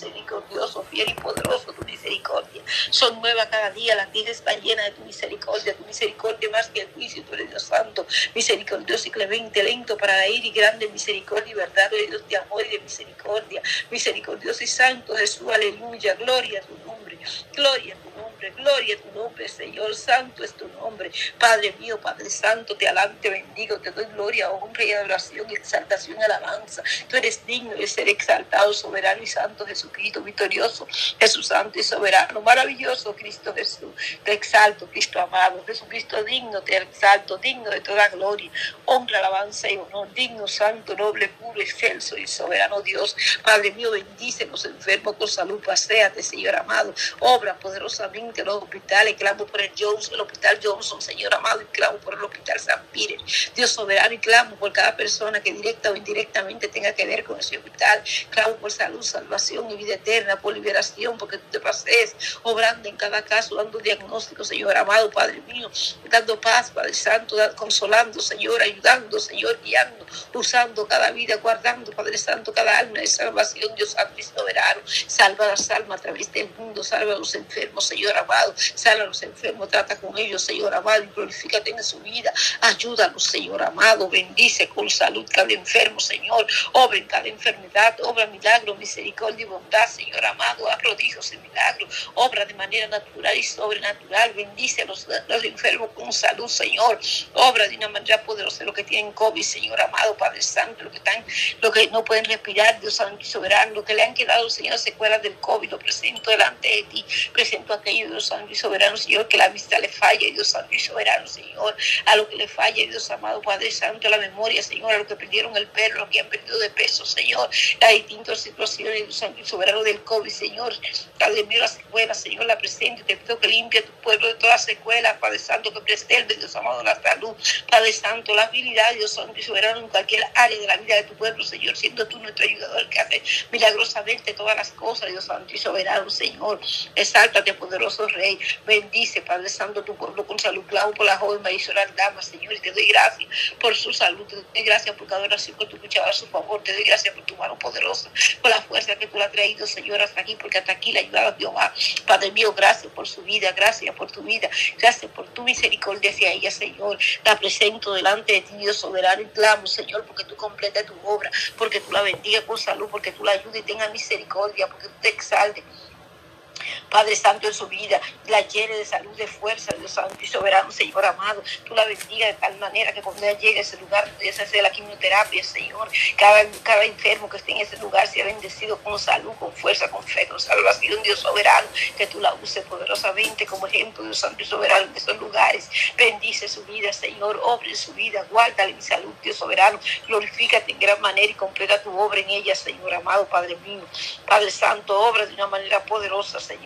misericordioso, fiel y poderoso tu misericordia. Son nuevas cada día, la tierra está llena de tu misericordia, tu misericordia más que el juicio, tú eres Dios santo, misericordioso y clemente, lento para ir y grande misericordia y verdad, eres Dios de amor y de misericordia, misericordioso y santo Jesús, aleluya, gloria a tu nombre, gloria a tu gloria a tu nombre, Señor, santo es tu nombre, Padre mío, Padre santo, te alabo, te bendigo, te doy gloria, honra y adoración, exaltación alabanza, tú eres digno de ser exaltado, soberano y santo Jesucristo, victorioso, Jesús santo y soberano, maravilloso Cristo Jesús, te exalto, Cristo amado, Jesucristo digno, te exalto, digno de toda gloria, honra, alabanza y honor, digno, santo, noble, puro, excelso y soberano Dios, Padre mío, bendice los enfermos con salud, paséate, Señor amado, obra poderosamente los hospitales, clamo por el Johnson, el hospital Johnson, Señor amado, y clamo por el hospital San Pire, Dios soberano, y clamo por cada persona que directa o indirectamente tenga que ver con ese hospital, clamo por salud, salvación y vida eterna, por liberación, porque tú te pases obrando en cada caso, dando diagnóstico, Señor amado, Padre mío, dando paz, Padre Santo, consolando, Señor, ayudando, Señor, guiando, usando cada vida, guardando, Padre Santo, cada alma de salvación, Dios Santo y soberano. Salva las almas a través del mundo, salva a los enfermos, Señor amado, salva a los enfermos, trata con ellos, Señor amado, y glorifícate en su vida. Ayúdalos, Señor amado, bendice con salud cada enfermo, Señor, obra en cada enfermedad, obra milagro, misericordia y bondad, Señor amado, a prodigios y milagros, obra de manera natural y sobrenatural, bendice a los, los enfermos con salud, Señor, obra de una manera poderosa lo que tienen COVID, Señor amado, Padre Santo, lo que están, lo que no pueden respirar, Dios Santo y soberano, lo que le han quedado, Señor, secuelas del COVID, lo presento delante de ti, presento aquello, Dios Santo y soberano, Señor, que la vista le falle, Dios Santo y soberano, Señor, a lo que le falle, Dios amado, Padre Santo, a la memoria, Señor, a lo que perdieron el perro, lo que han perdido de peso, Señor, las distintas situaciones, Dios Santo y soberano del COVID, Señor, Padre mío, la secuela, Señor, la presente, te pido que limpie a tu pueblo de todas secuelas, Padre Santo, que preserve, Dios amado, la salud, Padre Santo, la habilidad, Dios Santo y soberano, en cualquier área de la vida de tu pueblo, Señor, siendo tú nuestro ayudador que hace milagrosamente todas las cosas, Dios Santo y soberano, Señor, exáltate, poderoso Rey, bendice, Padre Santo, tu pueblo con salud, clavo por la joven Marisol Dama, Señor, y te doy gracias por su salud, te doy gracias por cada oración que tú escuchabas a su favor, te doy gracias por tu mano poderosa, por la fuerza que tú le has traído, Señor, hasta aquí, porque hasta aquí la ayudaba Jehová, Padre mío, gracias por su vida, gracias por tu vida, gracias por tu misericordia hacia ella, Señor, la presento delante de ti, Dios soberano, y clamo, Señor, porque tú completes tu obra, porque tú la bendigas con salud, porque tú la ayudes y tengas misericordia, porque tú te exaltes. Padre Santo, en su vida, la llene de salud, de fuerza, Dios Santo y soberano, Señor amado. Tú la bendiga de tal manera que cuando ella llegue a ese lugar, esa sea la quimioterapia, Señor. Cada, cada enfermo que esté en ese lugar sea bendecido con salud, con fuerza, con fe, con salvación, Dios soberano. Que tú la uses poderosamente como ejemplo, Dios Santo y soberano, en esos lugares. Bendice su vida, Señor. Obre su vida, guárdale mi salud, Dios soberano. Glorifícate en gran manera y completa tu obra en ella, Señor amado, Padre mío. Padre Santo, obra de una manera poderosa, Señor.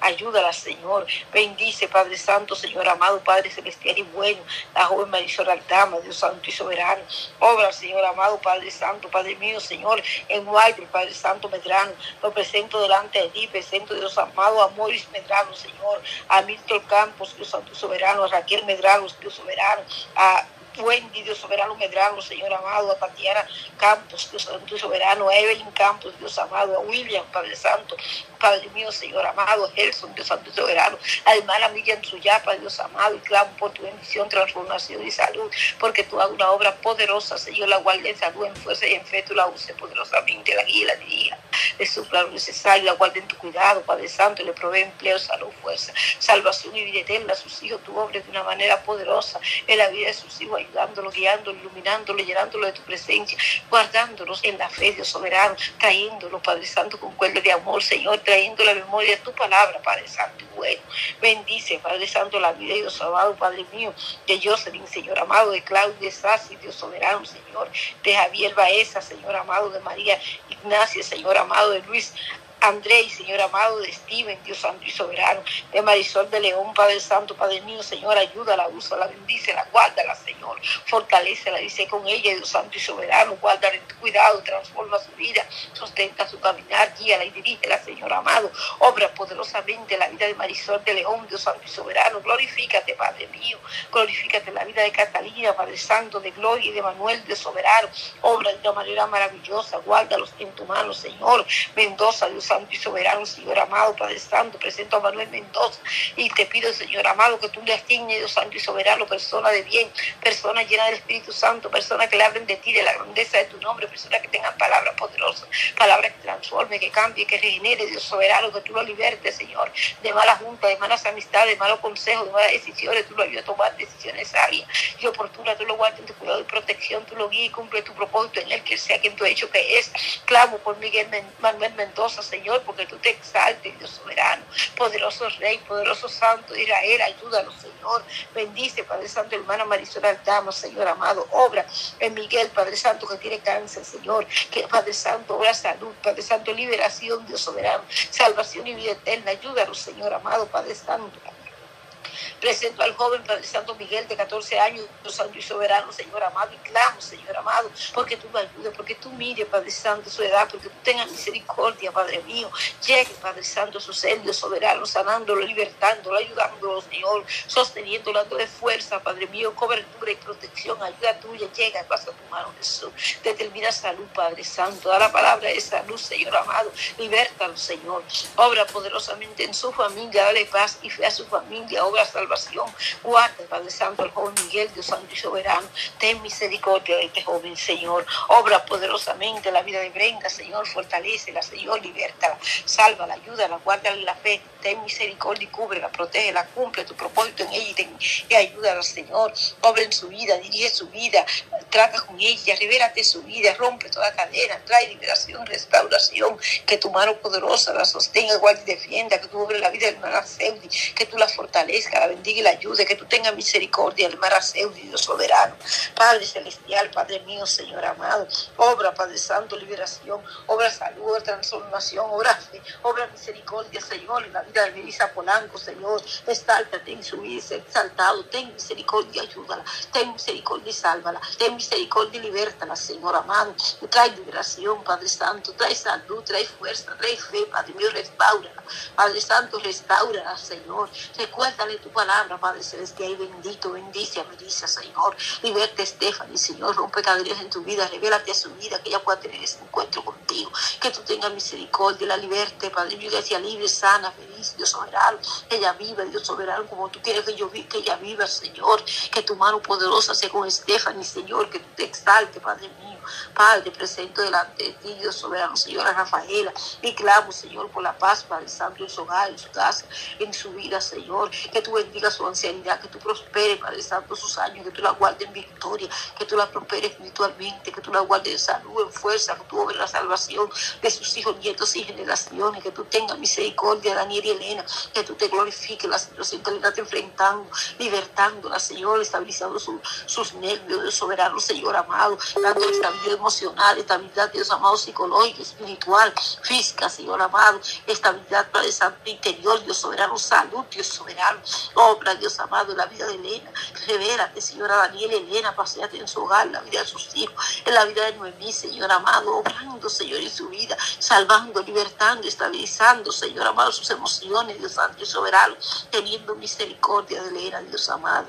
Ayúdala, Señor. Bendice, Padre Santo, Señor amado, Padre celestial y bueno. La joven Marisol Altama, Dios Santo y soberano. Obra, Señor amado, Padre Santo, Padre mío, Señor. En Walter, Padre Santo Medrano. Lo presento delante de ti. Presento, Dios amado, a Moris Medrano, Señor. A Milton Campos, Dios Santo y soberano. A Raquel Medrano, Dios soberano. A Wendy, Dios soberano Medrano, Señor amado, a Tatiana Campos, Dios santo soberano, a Evelyn Campos, Dios amado, a William, Padre Santo, Padre mío, Señor amado, Gerson, Dios santo y soberano, a hermana Miriam Suyapa, Dios amado, y clamo por tu bendición, transformación y salud, porque tú hagas una obra poderosa, Señor, la guardia en salud, en fuerza y en fe, tú la uses poderosamente, la guía la dirija, le supla lo necesario, la guarda en tu cuidado, Padre Santo, le provee empleo, salud, fuerza, salvación y vida eterna a sus hijos, tú obres de una manera poderosa en la vida de sus hijos, ayudándolo, guiándolo, iluminándolo, llenándolo de tu presencia, guardándolos en la fe, Dios soberano, trayéndolo, Padre Santo, con cuerda de amor, Señor, trayendo la memoria tu palabra, Padre Santo y bueno. Bendice, Padre Santo, la vida de Dios amado, Padre mío, de Jocelyn, Señor amado, de Claudia Sassi, Dios soberano, Señor, de Javier Baeza, Señor amado, de María Ignacia, Señor amado, de Luis Andrés, Señor amado de Steven, Dios santo y soberano, de Marisol de León, Padre Santo, Padre mío, Señor, ayúdala, úsala, bendícela, guárdala, Señor, fortalecela, dice con ella, Dios santo y soberano, guárdala en tu cuidado, transforma su vida, sustenta su caminar, guíala y dirígela, Señor amado, obra poderosamente la vida de Marisol de León, Dios santo y soberano, glorifícate, Padre mío, glorifícate la vida de Catalina, Padre Santo, de Gloria y de Manuel, de soberano, obra de una manera maravillosa, guárdalos en tu mano, Señor, Mendoza, Dios Santo y soberano, Señor amado, Padre Santo, presento a Manuel Mendoza y te pido, Señor amado, que tú le asignes, Dios Santo y soberano, persona de bien, persona llena del Espíritu Santo, persona que le hablen de ti, de la grandeza de tu nombre, persona que tengan palabras poderosas, palabras que transforme, que cambie, que regenere, Dios soberano, que tú lo libertes, Señor, de malas juntas, de malas amistades, de malos consejos, de malas decisiones, tú lo ayudas a tomar decisiones sabias y oportunas, tú lo guardas en tu cuidado y protección, tú lo guías y cumple tu propósito en él, que sea quien tú hecho que es. Clamo por Miguel Manuel Mendoza, porque tú te exaltes, Dios soberano, poderoso Rey, poderoso Santo Israel, ayúdalo, Señor. Bendice, Padre Santo, hermana Marisol Altama, Señor amado, obra en Miguel, Padre Santo, que tiene cáncer, Señor, que Padre Santo, obra salud, Padre Santo, liberación, Dios soberano, salvación y vida eterna, ayúdalo, Señor amado, Padre Santo. Presento al joven Padre Santo Miguel de 14 años, Santo y soberano, Señor amado, y clamo, Señor amado, porque tú me ayudes, porque tú mires, Padre Santo, su edad, porque tú tengas misericordia, Padre mío. Llegue, Padre Santo, su ser, soberano, sanándolo, libertándolo, ayudándolo, Señor, sosteniéndolo, dándole fuerza, Padre mío, cobertura y protección, ayuda tuya, llega, pasa tu mano, Jesús. Determina salud, Padre Santo, da la palabra de salud, Señor amado, libertalo, Señor. Obra poderosamente en su familia, dale paz y fe a su familia, obra salvación. Guarda, Padre Santo, al joven Miguel, Dios Santo y Soberano. Ten misericordia de este joven, Señor. Obra poderosamente la vida de Brenda, Señor. Fortalecela, Señor. Libértala. Sálvala, ayúdala, guárdale la fe. Ten misericordia y cúbrela, protégela, cumple tu propósito en ella y, ten, y ayúdala, Señor. Obra en su vida, dirige su vida, trata con ella, revélate su vida, rompe toda cadena, trae liberación, restauración. Que tu mano poderosa la sostenga, guarde y defienda. Que tú obres la vida de hermana Seudi, que tú la fortalezca, la bendiga y la ayude, que tú tengas misericordia, el maraseo, Dios soberano. Padre celestial, Padre mío, Señor amado, obra, Padre Santo, liberación, obra salud, transformación, obra fe, obra misericordia, Señor, en la vida de Melissa Polanco, Señor, exáltate en su vida, exaltado, ten misericordia, ayúdala, ten misericordia y sálvala, ten misericordia y libértala, Señor amado, trae liberación, Padre Santo, trae salud, trae fuerza, trae fe, Padre mío, restaurala, Padre Santo, restaurala, Señor, recuérdale tu palabra, Padre Celestial, y bendito, bendice a Señor. Liberte Stephanie, Señor, rompe cadenas en tu vida, revélate a su vida, que ella pueda tener ese encuentro contigo, que tú tengas misericordia, la liberte, Padre que sea libre, sana, feliz, Dios soberano, que ella viva, Dios soberano, como tú quieres que yo que ella viva, Señor, que tu mano poderosa sea con Stephanie, Señor, que tú te exalte, Padre mío. Padre, presento delante de ti, Dios soberano, Señora Rafaela, y clamo, Señor, por la paz, Padre Santo, en su hogar, en su casa, en su vida, Señor, que tú bendiga su ancianidad, que tú prosperes, Padre Santo, sus años, que tú la guardes en victoria, que tú la prosperes espiritualmente, que tú la guardes en salud, en fuerza, que tú obres la salvación de sus hijos, nietos y generaciones, que tú tengas misericordia, Daniel y Elena, que tú te glorifiques la situación que le estás enfrentando, libertándola, Señor, estabilizando sus nervios, Dios soberano, Señor amado, dándole estabilidad emocional, estabilidad, Dios amado, psicológica, espiritual, física, Señor amado, estabilidad, Padre Santo, interior, Dios soberano, salud, Dios soberano, obra, Dios amado, en la vida de Elena, revélate, Señora Daniel, Elena, paseate en su hogar, en la vida de sus hijos, en la vida de Noemí, Señor amado, obrando, Señor, en su vida, salvando, libertando, estabilizando, Señor amado, sus emociones, Dios Santo y soberano, teniendo misericordia de Elena, Dios amado.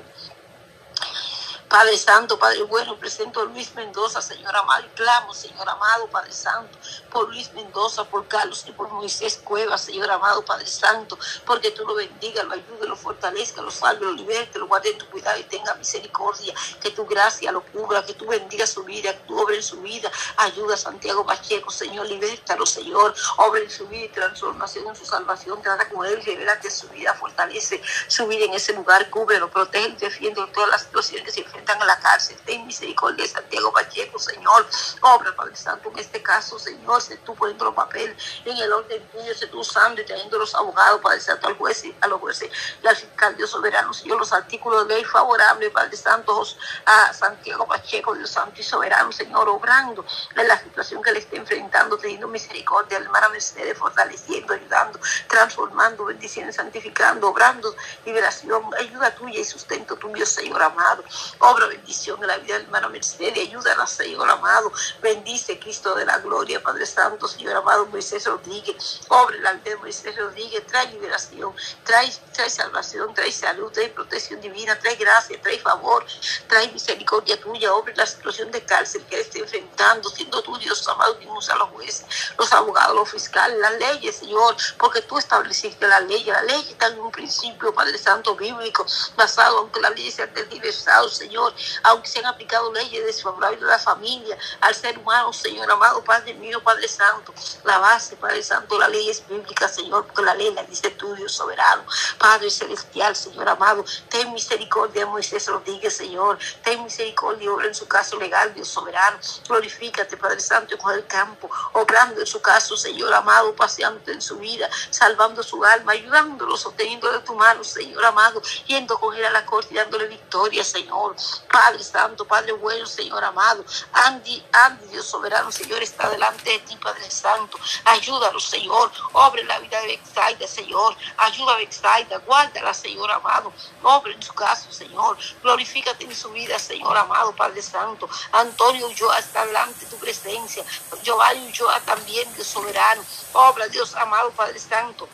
Padre Santo, Padre bueno, presento a Luis Mendoza, Señor amado, y clamo, Señor amado, Padre Santo, por Luis Mendoza, por Carlos y por Moisés Cuevas, Señor amado, Padre Santo, porque tú lo bendiga, lo ayude, lo fortalezca, lo salve, lo liberte, lo guarde en tu cuidado y tenga misericordia, que tu gracia lo cubra, que tú bendiga su vida, que tú obres en su vida, ayuda a Santiago Pacheco, Señor, libértalo, Señor, obra en su vida y transformación en su salvación, trata con él, revélate su vida, fortalece su vida en ese lugar, cúbrelo, protege defiende todas las situaciones que se enfrentan a la cárcel. Ten misericordia Santiago Pacheco, Señor. Obra, Padre Santo, en este caso, Señor, tú poniendo los papeles en el orden tuyo, sé tú usando y trayendo los abogados, Padre Santo, al juez, a los jueces y al fiscal Dios soberano, Señor, los artículos de ley favorables, Padre Santo, a Santiago Pacheco, Dios Santo y soberano, Señor, obrando en la situación que le esté enfrentando, teniendo misericordia, hermana Mercedes, fortaleciendo, ayudando, transformando, bendiciendo, santificando, obrando liberación, ayuda tuya y sustento tuyo, Señor amado. Obra bendición en la vida del hermano Mercedes, ayúdala, Señor amado. Bendice, Cristo de la gloria, Padre Padre Santo, Señor amado Moisés Rodríguez, obre la aldea de Moisés Rodríguez, trae liberación, trae, trae salvación, trae salud, trae protección divina, trae gracia, trae favor, trae misericordia tuya, obre la situación de cárcel que esté enfrentando, siendo tú Dios amado, dimos a los jueces, los abogados, los fiscales, las leyes, Señor, porque tú estableciste la ley, la ley está en un principio, Padre Santo, bíblico, basado, aunque la ley sea tergiversado, Señor, aunque se han aplicado leyes desfavorables a la familia, al ser humano, Señor amado, Padre mío, Padre Santo, la base, Padre Santo, la ley es bíblica, Señor, porque la ley la dice tú, Dios soberano, Padre celestial, Señor amado, ten misericordia de Moisés Rodríguez, Señor, ten misericordia, obra en su caso legal, Dios soberano, glorifícate, Padre Santo, con el campo, obrando en su caso, Señor amado, paseando en su vida, salvando su alma, ayudándolo, sosteniendo de tu mano, Señor amado, yendo con él a la corte y dándole victoria, Señor, Padre Santo, Padre bueno, Señor amado, Andy, Andy, Dios soberano, Señor, está delante de ti, Padre Santo, ayúdalo, Señor, obre la vida de Bexaida, Señor, ayuda a Bexaida, guárdala, Señor amado, obre en su caso, Señor, glorifícate en su vida, Señor amado, Padre Santo, Antonio Ulloa está delante de tu presencia, Giovanni Ulloa también, Dios soberano, obra, Dios amado, Padre Santo,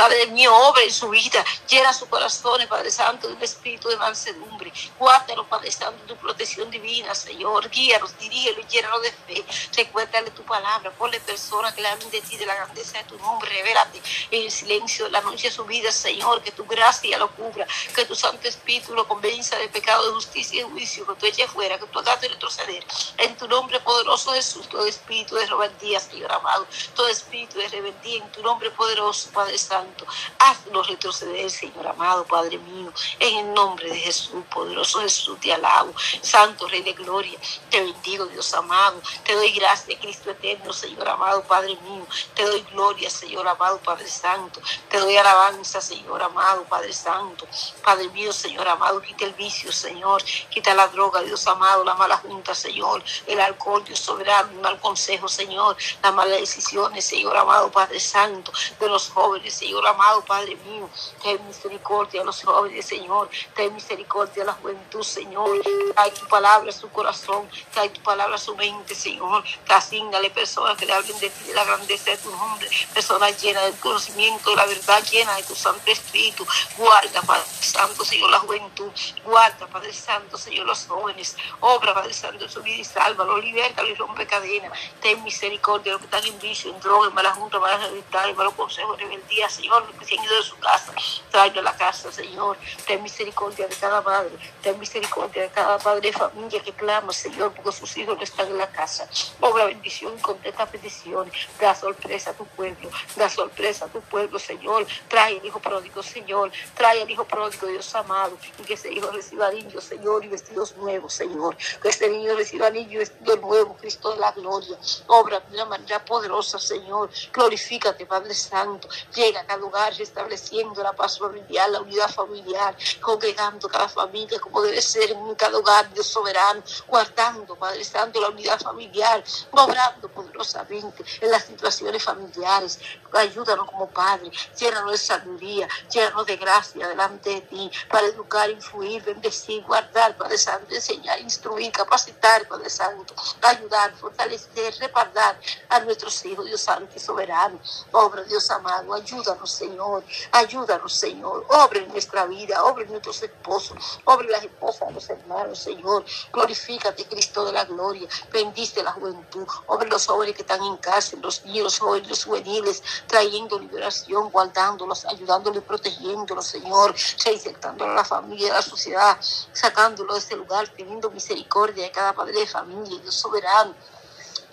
Padre mío, obra en su vida, llena su corazón, Padre Santo, de un espíritu de mansedumbre. Guárdalo, Padre Santo, tu protección divina, Señor. Guíalos, dirígelo, llénalo de fe. Recuérdale tu palabra, ponle personas que le hablen de ti, de la grandeza de tu nombre. Revélate en el silencio de la noche de su vida, Señor, que tu gracia lo cubra, que tu Santo Espíritu lo convenza de pecado, de justicia y de juicio, que tú eches fuera, que tú hagas retroceder. En tu nombre poderoso, Jesús, todo espíritu de rebeldía, Señor amado, todo espíritu de rebeldía, en tu nombre poderoso, Padre Santo. Haznos retroceder, Señor amado, Padre mío, en el nombre de Jesús, poderoso Jesús, te alabo. Santo Rey de Gloria, te bendigo, Dios amado. Te doy gracias, Cristo eterno, Señor amado, Padre mío. Te doy gloria, Señor amado, Padre Santo. Te doy alabanza, Señor amado, Padre Santo. Padre mío, Señor amado, quita el vicio, Señor. Quita la droga, Dios amado, la mala junta, Señor. El alcohol, Dios soberano, el mal consejo, Señor. Las malas decisiones, Señor amado, Padre Santo, de los jóvenes, Señor amado Padre mío, ten misericordia a los jóvenes, Señor, ten misericordia a la juventud, Señor, trae tu palabra a su corazón, trae tu palabra a su mente, Señor, asignale personas que le hablen de ti, la grandeza de tu nombre, personas llenas del conocimiento, de la verdad llena de tu Santo Espíritu, guarda, Padre Santo, Señor, la juventud, guarda, Padre Santo, Señor, los jóvenes, obra, Padre Santo, en su vida y sálvalo, liberta y rompe cadenas, ten misericordia de los que están en vicio, en droga, en mala junta, mala en malos consejos, rebeldía, Señor, Señor, que se ido de su casa, tráelo a la casa, Señor. Ten misericordia de cada padre, ten misericordia de cada padre de familia que clama, Señor, porque sus hijos no están en la casa. Obra bendición y contesta peticiones. Da sorpresa a tu pueblo, da sorpresa a tu pueblo, Señor. Trae el hijo pródigo, Señor. Trae el hijo pródigo, Dios amado, y que ese hijo reciba niños, Señor, y vestidos nuevos, Señor. Que este niño reciba niños y vestidos nuevos, Cristo de la gloria. Obra de una manera poderosa, Señor. Glorifícate, Padre Santo. Llega a lugar, restableciendo la paz familiar, la unidad familiar, congregando cada familia como debe ser en cada hogar, Dios soberano, guardando, Padre Santo, la unidad familiar, obrando poderosamente en las situaciones familiares. Ayúdanos como Padre, llénanos de sabiduría, llénanos de gracia delante de ti, para educar, influir, bendecir, guardar, Padre Santo, enseñar, instruir, capacitar, Padre Santo, ayudar, fortalecer, reparar a nuestros hijos, Dios Santo y soberano. Obra, Dios amado, ayúdanos Señor. Ayúdanos, Señor. Obre en nuestra vida, obre en nuestros esposos, obre las esposas de los hermanos, Señor. Glorifícate, Cristo de la gloria. Bendice la juventud. Obre los jóvenes que están en cárcel, los niños, los jóvenes, juveniles, trayendo liberación, guardándolos, ayudándolos, protegiéndolos, Señor. Reinsertándolo a la familia, a la sociedad, sacándolo de ese lugar, teniendo misericordia de cada padre de familia, Dios soberano.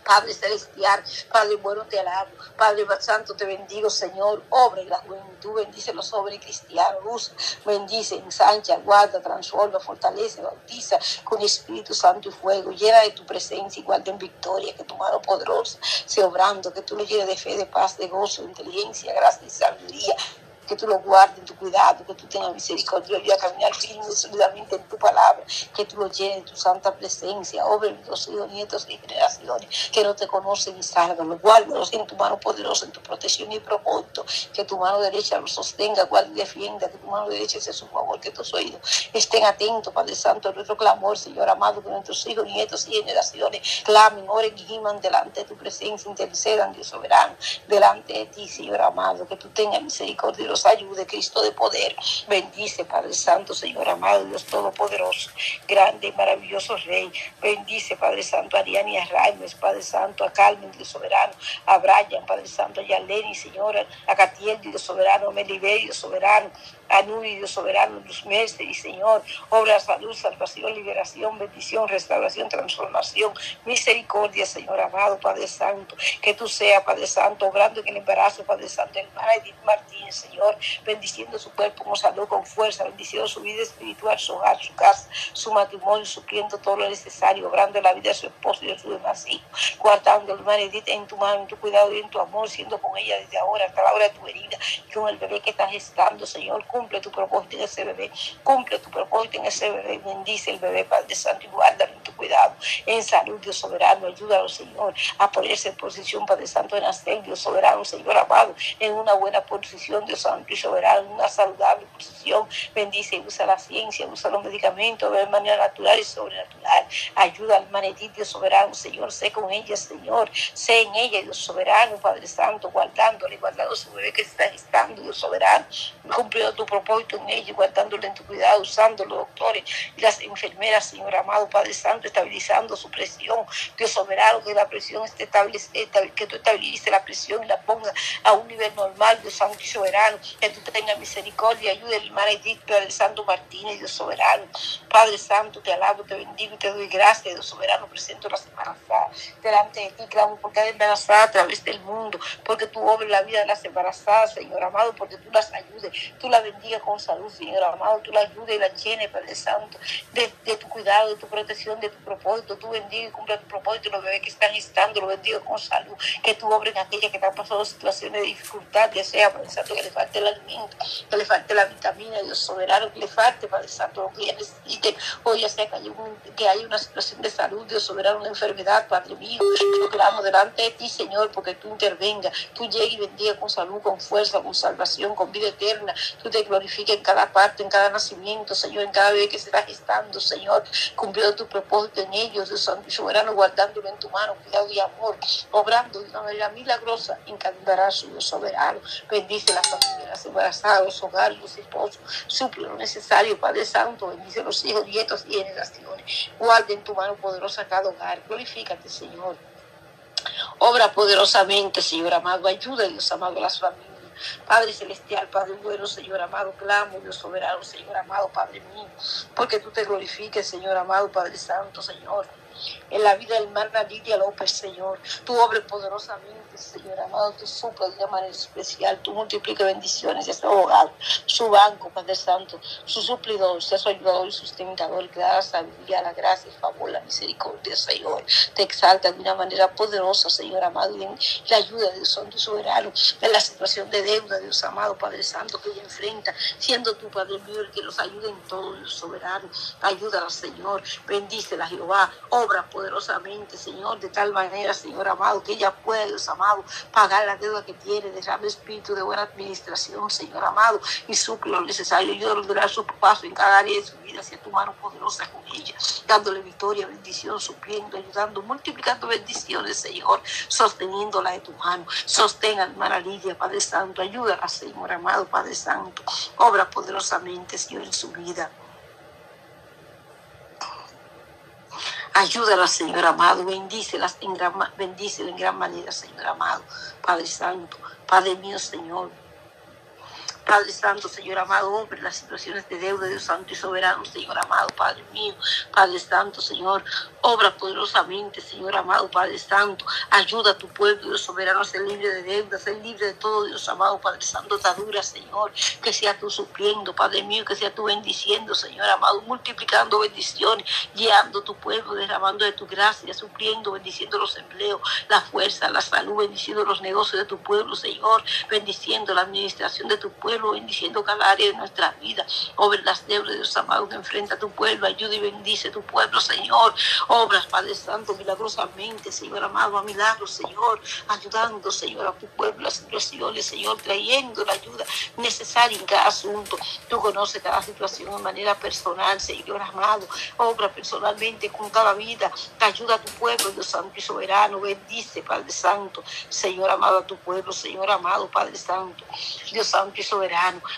Padre celestial, Padre bueno, te alabo. Padre santo, te bendigo, Señor. Obra en la juventud, bendice los jóvenes cristianos, luz, bendice, ensancha, guarda, transforma, fortalece, bautiza con Espíritu Santo y fuego. Llena de tu presencia y guarda en victoria, que tu mano poderosa sea obrando, que tú lo llenes de fe, de paz, de gozo, de inteligencia, gracia y sabiduría que tú lo guardes en tu cuidado, que tú tengas misericordia. Y a caminar firme y solidamente en tu palabra, que tú lo llenes de tu santa presencia, obra los hijos, nietos y generaciones que no te conocen y salgan, guárdalos en tu mano poderosa, en tu protección y propósito, que tu mano derecha los sostenga, guarde y defienda, que tu mano derecha sea su favor, que tus oídos estén atentos, Padre Santo, a nuestro clamor, Señor amado, que nuestros hijos, nietos y generaciones clamen, oren y giman delante de tu presencia, intercedan, Dios soberano, delante de ti, Señor amado, que tú tengas misericordia ayude, Cristo de poder. Bendice, Padre Santo, Señor amado, Dios Todopoderoso, grande y maravilloso Rey. Bendice, Padre Santo, a Ariane y a Raimes, Padre Santo, a Carmen, Dios soberano, a Brian, Padre Santo, y a Lenny, Señor, a Catiel, Dios soberano, a Melibé, Dios soberano, a Nuri, Dios soberano, Luz Mestre y Señor, obra, salud, salvación, liberación, bendición, restauración, transformación, misericordia, Señor amado, Padre Santo, que tú seas, Padre Santo, obrando en el embarazo, Padre Santo, hermana Edith Martínez, Señor, bendiciendo su cuerpo con salud, con fuerza, bendiciendo su vida espiritual, su hogar, su casa, su matrimonio, supliendo todo lo necesario, obrando la vida de su esposo y de su demás hijos, guardando, hermana Edith, en tu mano, en tu cuidado y en tu amor, siendo con ella desde ahora hasta la hora de tu herida, con el bebé que está gestando, Señor, cumple tu propósito en ese bebé, cumple tu propósito en ese bebé, bendice el bebé, Padre Santo, y guárdalo cuidado, en salud, Dios soberano, ayúdalo, Señor, a ponerse en posición, Padre Santo, en hacer, Dios soberano, Señor amado, en una buena posición, Dios Santo y soberano, en una saludable posición, bendice y usa la ciencia, usa los medicamentos de manera natural y sobrenatural, ayuda al manetito, Dios soberano, Señor, sé con ella, Señor, sé en ella, Dios soberano, Padre Santo, guardándole, guardando su bebé que está gestando, Dios soberano, cumpliendo tu propósito en ella, guardándole en tu cuidado, usando los doctores y las enfermeras, Señor amado, Padre Santo, estabilizando su presión, Dios soberano, que la presión esté estable, que tú estabilices la presión y la ponga a un nivel normal, Dios Santo y soberano, que tú tengas misericordia, ayude al hermano Edith, Padre Santo Martínez, Dios soberano, Padre Santo, te alabo, te bendigo y te doy gracias, Dios soberano, presento las embarazadas delante de ti, clamo por cada embarazada a través del mundo, porque tú obres la vida de las embarazadas, Señor amado, porque tú las ayudes, tú las bendigas con salud, Señor amado, tú la ayudes y la llenes, Padre Santo, de, de, tu cuidado, de tu protección, de tu propósito, tú bendiga y cumpla tu propósito, los bebés que están estando, los bendiga con salud, que tú obres en aquellas que están pasando situaciones de dificultad, ya sea, Padre Santo, que le falte el alimento, que le falte la vitamina, Dios soberano, que le falte, Padre Santo, lo que ella necesite, o ya sea que hay, un, que hay una situación de salud, Dios soberano, una enfermedad, Padre mío, lo clamamos delante de ti, Señor, porque tú intervengas, tú llegues y bendiga con salud, con fuerza, con salvación, con vida eterna, tú te glorifiques en cada parte, en cada nacimiento, Señor, en cada bebé que se está gestando, Señor, cumpliendo tu propósito en ellos, Dios Santo soberano, guardándolo en tu mano, cuidado y amor, obrando de una manera milagrosa en cada embarazo, Dios soberano, bendice las familias, embarazadas, los hogares, los esposos, suple lo necesario, Padre Santo, bendice los hijos, nietos y generaciones, guarda en tu mano poderosa cada hogar, glorifícate, Señor. Obra poderosamente, Señor amado, ayuda, Dios amado, a las familias. Padre celestial, Padre bueno, Señor amado, clamo, Dios soberano, Señor amado, Padre mío, porque tú te glorifiques, Señor amado, Padre Santo, Señor en la vida del hermana Lidia López, Señor. Tú obres poderosamente, Señor amado, tú supla de manera especial, tú multiplica bendiciones a este abogado, su banco, Padre Santo, su suplidor, sea su ayudador y sustentador, que da la sabiduría, la gracia, el favor, la misericordia, Señor. Te exalta de una manera poderosa, Señor amado, y en la ayuda de Dios Santo soberano, en la situación de deuda, Dios amado, Padre Santo, que ella enfrenta, siendo tu Padre mío el que los ayude en todo, Dios soberano. Ayúdala, Señor, bendícela, Jehová, obra poderosamente, Señor, de tal manera, Señor amado, que ella pueda, Dios amado, pagar la deuda que tiene, derrame espíritu de buena administración, Señor amado, y suple lo necesario. Yo lograr su paso en cada área de su vida hacia tu mano poderosa con ella, dándole victoria, bendición, supliendo, ayudando, multiplicando bendiciones, Señor, sosteniéndola de tu mano. Sostén, hermana Lidia, Padre Santo, ayúdala, Señor amado, Padre Santo, obra poderosamente, Señor, en su vida. Ayúdala, Señor amado, bendícela en gran, bendícela en gran manera, Señor amado, Padre Santo, Padre mío, Señor. Padre Santo, Señor amado, hombre, las situaciones de deuda, Dios Santo y Soberano, Señor amado, Padre mío, Padre Santo, Señor, obra poderosamente, Señor amado, Padre Santo, ayuda a tu pueblo, Dios soberano, a ser libre de deuda, ser libre de todo, Dios amado, Padre Santo, atadura, Señor, que sea tú supliendo, Padre mío, que sea tú bendiciendo, Señor amado, multiplicando bendiciones, guiando tu pueblo, derramando de tu gracia, supliendo, bendiciendo los empleos, la fuerza, la salud, bendiciendo los negocios de tu pueblo, Señor, bendiciendo la administración de tu pueblo, pueblo, bendiciendo cada área de nuestra vida. Obra las deudas, Dios amado, que enfrenta a tu pueblo, ayuda y bendice tu pueblo, Señor. Obras, Padre Santo, milagrosamente, Señor amado, a milagros, Señor, ayudando, Señor, a tu pueblo, las situaciones, Señor, trayendo la ayuda necesaria en cada asunto. Tú conoces cada situación de manera personal, Señor amado. Obra personalmente con cada vida. Ayuda a tu pueblo, Dios Santo y soberano. Bendice, Padre Santo. Señor amado, a tu pueblo, Señor amado, Padre Santo. Dios Santo y soberano.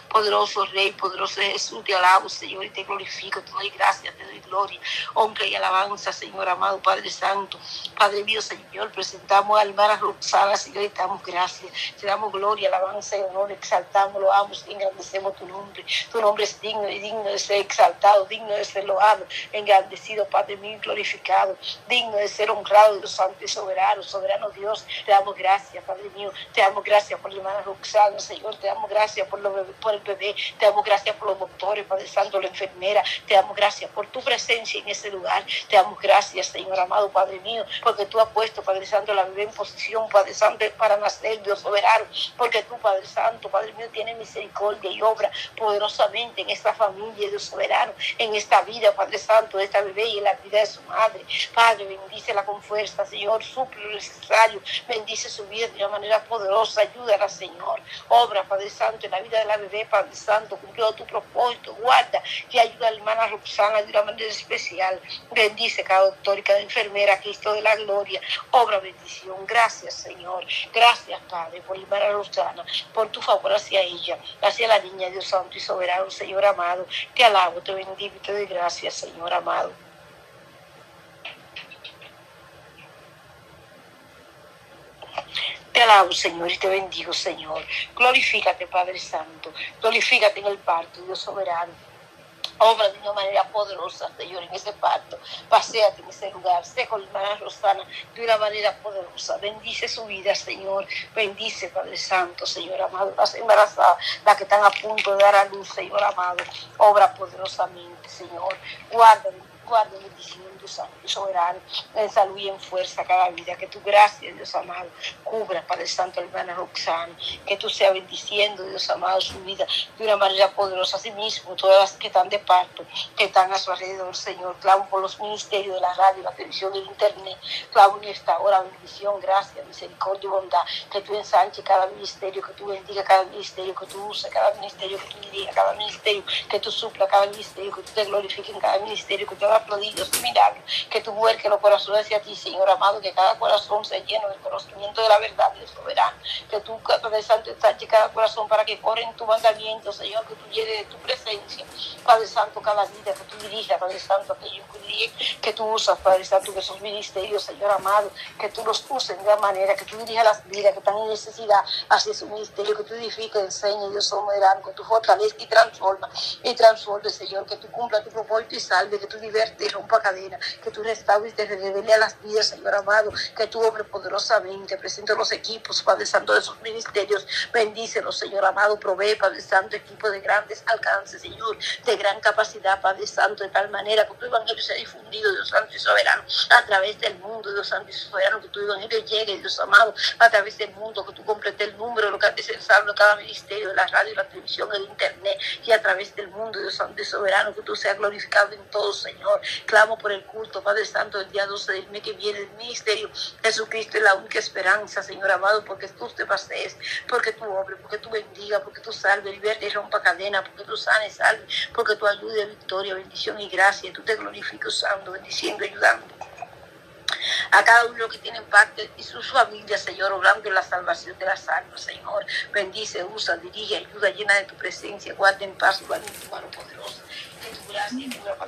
Poderoso Rey, poderoso Jesús, te alabo, Señor, y te glorifico. Te doy gracias, te doy gloria, honra y alabanza, Señor amado, Padre Santo. Padre mío, Señor, presentamos a hermana Roxana, Señor, y te damos gracias. Te damos gloria, alabanza y honor. Exaltamos, lo amo y engrandecemos tu nombre. Tu nombre es digno y digno de ser exaltado, digno de ser loado, engrandecido, Padre mío, glorificado, digno de ser honrado, Dios Santo y soberano, soberano Dios. Te damos gracias, Padre mío. Te damos gracias por la hermana Roxana, Señor. Te damos gracias por, por el bebé. Te damos gracias por los doctores, Padre Santo, la enfermera. Te damos gracias por tu presencia en ese lugar. Te damos gracias, Señor amado, Padre mío, porque tú has puesto, Padre Santo, la bebé en posición, Padre Santo, para nacer, Dios soberano. Porque tú, Padre Santo, Padre mío, tienes misericordia y obra poderosamente en esta familia, Dios soberano, en esta vida, Padre Santo, de esta bebé y en la vida de su madre. Padre, bendícela con fuerza, Señor, suple lo necesario. Bendice su vida de una manera poderosa. Ayúdala, Señor. Obra, Padre Santo, en la vida de la bebé, Padre Santo, cumplió tu propósito. Guarda que ayuda a la hermana Roxana de una manera especial. Bendice cada doctor y cada enfermera, Cristo de la gloria. Obra bendición. Gracias, Señor. Gracias, Padre, por la hermana Roxana, por tu favor hacia ella, hacia la niña, Dios Santo y soberano, Señor amado. Te alabo, te bendigo y te doy gracias, Señor amado. Te alabo, Señor, y te bendigo, Señor. Glorifícate, Padre Santo. Glorifícate en el parto, Dios soberano. Obra de una manera poderosa, Señor, en ese parto. Paseate en ese lugar. Sé con hermana Rosana de una manera poderosa. Bendice su vida, Señor. Bendice, Padre Santo, Señor amado. Las embarazadas, las que están a punto de dar a luz, Señor amado. Obra poderosamente, Señor. Guarda, guarda bendición Dios soberano, en salud y en fuerza cada vida. Que tu gracia, Dios amado, cubra, Padre Santo, hermana Roxana. Que tú seas bendiciendo, Dios amado, su vida de una manera poderosa. Así mismo, todas las que están de parto, que están a su alrededor, Señor. Clamo por los ministerios de la radio, la televisión el internet. Clamo en esta hora bendición, gracia, misericordia y bondad. Que tú ensanches cada ministerio, que tú bendiga cada ministerio, que tú uses cada ministerio, que tú dirijas cada ministerio, que tú supla cada ministerio, que tú te glorifiques en cada ministerio, que tú hagas prodigios y milagros que tú vuelques los corazones hacia ti, Señor amado, que cada corazón se llene del conocimiento de la verdad, Dios soberano, que tú, Padre Santo, ensanche cada corazón para que corra en tu mandamiento, Señor, que tú llenes de tu presencia, Padre Santo, cada vida, que tú dirijas, Padre Santo, aquellos que, que tú usas, Padre Santo, que esos ministerios, Señor amado, que tú los uses de una manera, que tú dirijas las vidas que están en necesidad hacia su ministerio, que tú edifiques, enseñes, Dios soberano, que tú fortalezcas y transforma, y transforme, Señor, que tú cumpla tu propósito y salve, que tú diviertes y rompa cadenas, que tú restaures y te revele a las vidas, Señor amado, que tú obres poderosamente, presento los equipos, Padre Santo, de esos ministerios, bendícelos, Señor amado, provee, Padre Santo, equipo de grandes alcances, Señor, de gran capacidad, Padre Santo, de tal manera que tu evangelio sea difundido, Dios Santo y soberano, a través del mundo, Dios Santo y soberano, que tu evangelio llegue, Dios amado, a través del mundo, que tú completes el número, lo que el salvo, cada ministerio, de la radio, la televisión, el internet, y a través del mundo, Dios Santo y soberano, que tú seas glorificado en todo, Señor. Clamo por el culto, Padre Santo, el día 12 del mes que viene, el ministerio. Jesucristo es la única esperanza, Señor amado, porque tú te pases, porque tú obres, porque tú bendiga, porque tú salves, liberte y rompa cadena, porque tú sanes, salve, porque tú ayudes, victoria, bendición y gracia. Tú te glorificas usando, bendiciendo, ayudando a cada uno que tiene parte y sus familias, Señor, obrando en la salvación de las almas, Señor. Bendice, usa, dirige, ayuda, llena de tu presencia, guarda en paz, guarda en tu mano poderosa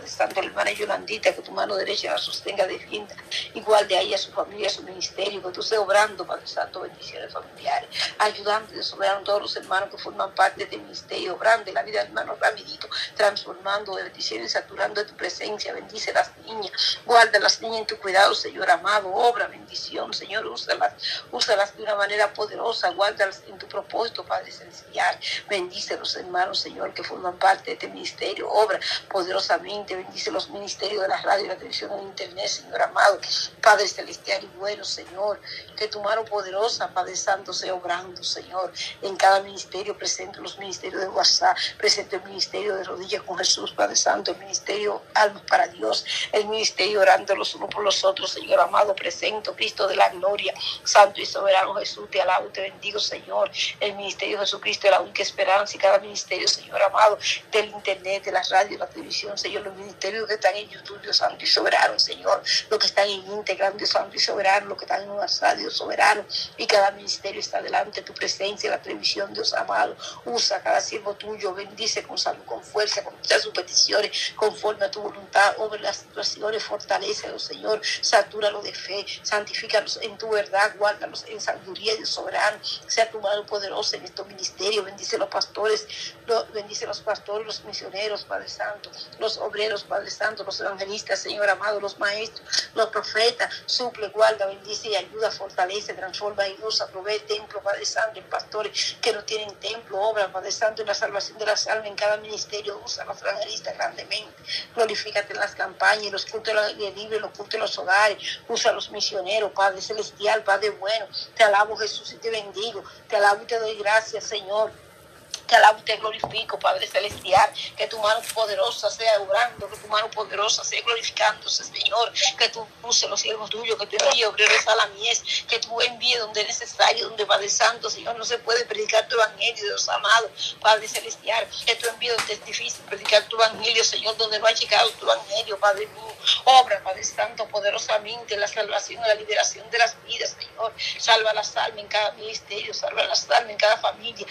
Santo, hermana Yolandita, que tu mano derecha la sostenga, defienda, igual de ahí a su familia, a su ministerio, que tú estés obrando, Padre Santo, bendiciones familiares, ayudando de soberano todos los hermanos que forman parte de ministerio, obrando la vida hermano Ramidito, transformando, bendiciones, saturando de tu presencia, bendice las niñas, guarda las niñas en tu cuidado, Señor amado, obra bendición, Señor, úsalas, úsalas de una manera poderosa, guárdalas en tu propósito, Padre Celestial. Bendice los hermanos, Señor, que forman parte de este ministerio, obra poderosamente, bendice los ministerios de la radio, la televisión, el internet, Señor amado, Padre Celestial y bueno, Señor, que tu mano poderosa, Padre Santo, sea obrando, Señor, en cada ministerio, presente los ministerios de WhatsApp, presente el ministerio de rodillas con Jesús, Padre Santo, el ministerio Almas para Dios, el ministerio orando los unos por los otros, Señor amado, presento, Cristo de la gloria, Santo y soberano Jesús, te alabo, te bendigo, Señor, el ministerio de Jesucristo es la única esperanza y cada ministerio, Señor amado, del internet, de la radio, la televisión, Señor, los ministerios que están en YouTube, Dios Santo y soberano, Señor, los que están en Instagram, Dios Santo y soberano, los que están en WhatsApp, Dios soberano, y cada ministerio está delante de tu presencia, la televisión, Dios amado, usa cada siervo tuyo, bendice con salud, con fuerza, con todas sus peticiones, conforme a tu voluntad, obra las situaciones, fortalecelos, Señor, satúralos de fe, santifícalos en tu verdad, guárdalos en sabiduría, Dios soberano, sea tu mano poderosa en estos ministerios, bendice los pastores, bendice los pastores, los misioneros, Padre Santo, los obreros, Padre Santo, los evangelistas, Señor amado, los maestros, los profetas, suple, guarda, bendice y ayuda, fortalece, transforma y usa, provee templo, Padre Santo, en pastores que no tienen templo, obra, Padre Santo, en la salvación de las almas en cada ministerio, usa los evangelistas grandemente, glorifícate en las campañas, los cultos de libre, los cultos de los hogares, usa los misioneros, Padre Celestial, Padre bueno, te alabo Jesús y te bendigo, te alabo y te doy gracias, Señor. Te te glorifico, Padre Celestial. Que tu mano poderosa sea obrando, que tu mano poderosa sea glorificándose, Señor. Que tú uses los siervos tuyos, que tú envíes obreros a la mies, que tú envíes donde es necesario, donde Padre Santo, Señor, no se puede predicar tu evangelio, Dios amado, Padre Celestial. Que tú envíes donde es difícil predicar tu evangelio, Señor, donde no ha llegado tu evangelio, Padre mío. Obra, Padre Santo, poderosamente la salvación y la liberación de las vidas, Señor. Salva las almas en cada ministerio, salva las almas en cada familia,